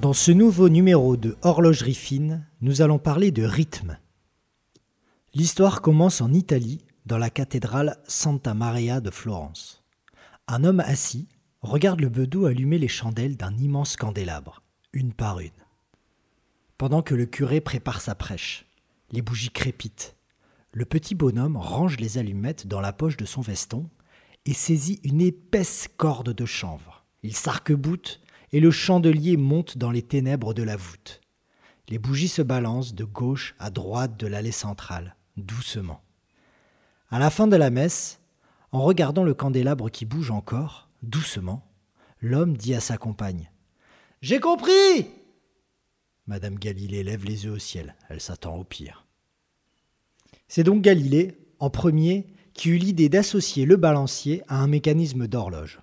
Dans ce nouveau numéro de Horlogerie fine, nous allons parler de rythme. L'histoire commence en Italie, dans la cathédrale Santa Maria de Florence. Un homme assis regarde le bedeau allumer les chandelles d'un immense candélabre, une par une. Pendant que le curé prépare sa prêche, les bougies crépitent. Le petit bonhomme range les allumettes dans la poche de son veston et saisit une épaisse corde de chanvre. Il s'arc-boute et le chandelier monte dans les ténèbres de la voûte. Les bougies se balancent de gauche à droite de l'allée centrale, doucement. À la fin de la messe, en regardant le candélabre qui bouge encore, doucement, l'homme dit à sa compagne J'ai compris Madame Galilée lève les yeux au ciel, elle s'attend au pire. C'est donc Galilée, en premier, qui eut l'idée d'associer le balancier à un mécanisme d'horloge.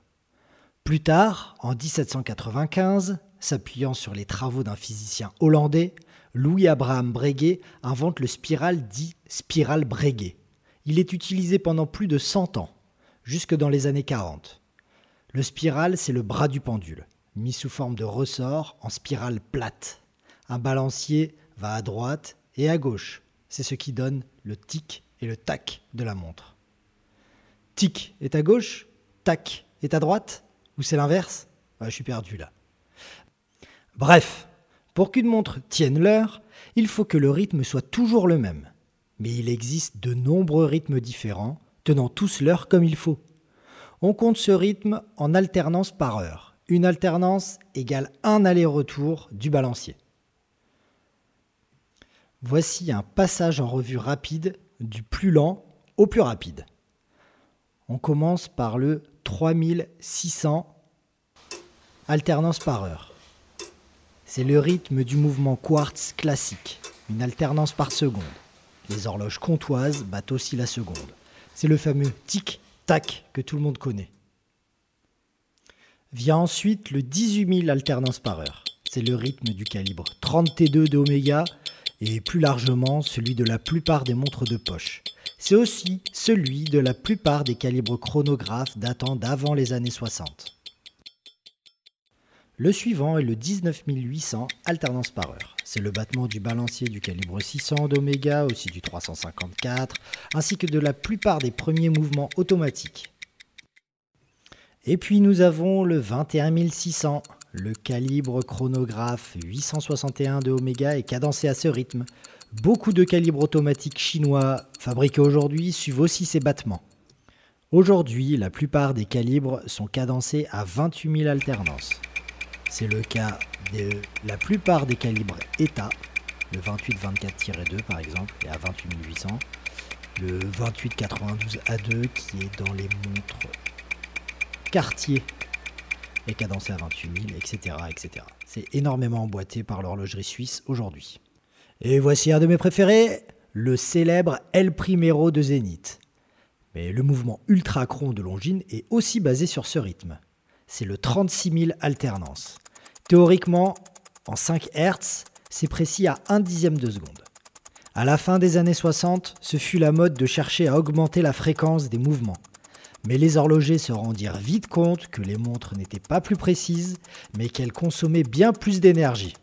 Plus tard, en 1795, s'appuyant sur les travaux d'un physicien hollandais, Louis-Abraham Breguet invente le spiral dit spirale Breguet. Il est utilisé pendant plus de 100 ans, jusque dans les années 40. Le spiral, c'est le bras du pendule, mis sous forme de ressort en spirale plate. Un balancier va à droite et à gauche. C'est ce qui donne le tic et le tac de la montre. Tic est à gauche, tac est à droite ou c'est l'inverse? Je suis perdu là. Bref, pour qu'une montre tienne l'heure, il faut que le rythme soit toujours le même. Mais il existe de nombreux rythmes différents, tenant tous l'heure comme il faut. On compte ce rythme en alternance par heure. Une alternance égale un aller-retour du balancier. Voici un passage en revue rapide du plus lent au plus rapide. On commence par le 3600 alternance par heure. C'est le rythme du mouvement quartz classique, une alternance par seconde. Les horloges comtoises battent aussi la seconde. C'est le fameux tic-tac que tout le monde connaît. Vient ensuite le 18 000 alternances par heure. C'est le rythme du calibre 30 T2 de Omega et plus largement celui de la plupart des montres de poche. C'est aussi celui de la plupart des calibres chronographes datant d'avant les années 60. Le suivant est le 19800 alternance par heure. C'est le battement du balancier du calibre 600 d'Oméga, aussi du 354, ainsi que de la plupart des premiers mouvements automatiques. Et puis nous avons le 21600. Le calibre chronographe 861 de Omega est cadencé à ce rythme, Beaucoup de calibres automatiques chinois fabriqués aujourd'hui suivent aussi ces battements. Aujourd'hui, la plupart des calibres sont cadencés à 28 000 alternances. C'est le cas de la plupart des calibres ETA, le 28-24-2 par exemple, est à 28 800, le 28-92 A2 qui est dans les montres Cartier est cadencé à 28 000, etc. etc. C'est énormément emboîté par l'horlogerie suisse aujourd'hui. Et voici un de mes préférés, le célèbre El Primero de Zénith. Mais le mouvement ultra cron de Longines est aussi basé sur ce rythme. C'est le 36 000 alternance. Théoriquement, en 5 Hz, c'est précis à 1 dixième de seconde. À la fin des années 60, ce fut la mode de chercher à augmenter la fréquence des mouvements. Mais les horlogers se rendirent vite compte que les montres n'étaient pas plus précises, mais qu'elles consommaient bien plus d'énergie.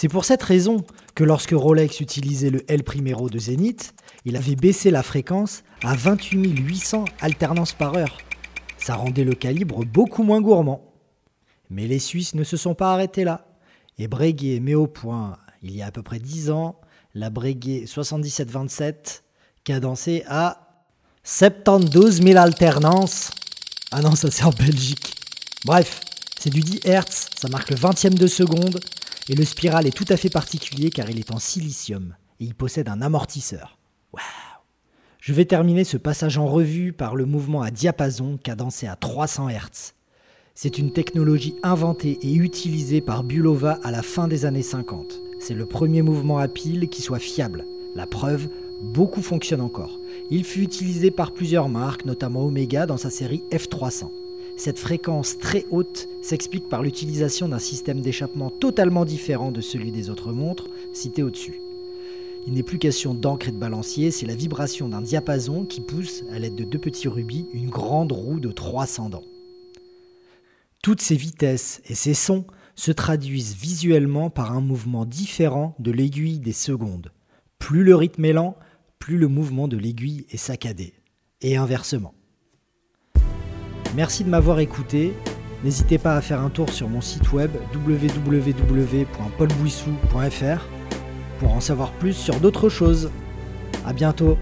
C'est pour cette raison que lorsque Rolex utilisait le L Primero de Zenith, il avait baissé la fréquence à 28 800 alternances par heure. Ça rendait le calibre beaucoup moins gourmand. Mais les Suisses ne se sont pas arrêtés là. Et Breguet met au point, il y a à peu près 10 ans, la Breguet 7727, cadencée à 72 000 alternances. Ah non, ça c'est en Belgique. Bref, c'est du 10 Hz, ça marque le 20e de seconde, et le spiral est tout à fait particulier car il est en silicium et il possède un amortisseur. Waouh Je vais terminer ce passage en revue par le mouvement à diapason cadencé à 300 Hz. C'est une technologie inventée et utilisée par Bulova à la fin des années 50. C'est le premier mouvement à pile qui soit fiable. La preuve, beaucoup fonctionnent encore. Il fut utilisé par plusieurs marques, notamment Omega dans sa série F300. Cette fréquence très haute s'explique par l'utilisation d'un système d'échappement totalement différent de celui des autres montres citées au-dessus. Il n'est plus question d'encre et de balancier, c'est la vibration d'un diapason qui pousse, à l'aide de deux petits rubis, une grande roue de 300 dents. Toutes ces vitesses et ces sons se traduisent visuellement par un mouvement différent de l'aiguille des secondes. Plus le rythme est lent, plus le mouvement de l'aiguille est saccadé. Et inversement. Merci de m'avoir écouté. N'hésitez pas à faire un tour sur mon site web www.paulbouissou.fr pour en savoir plus sur d'autres choses. A bientôt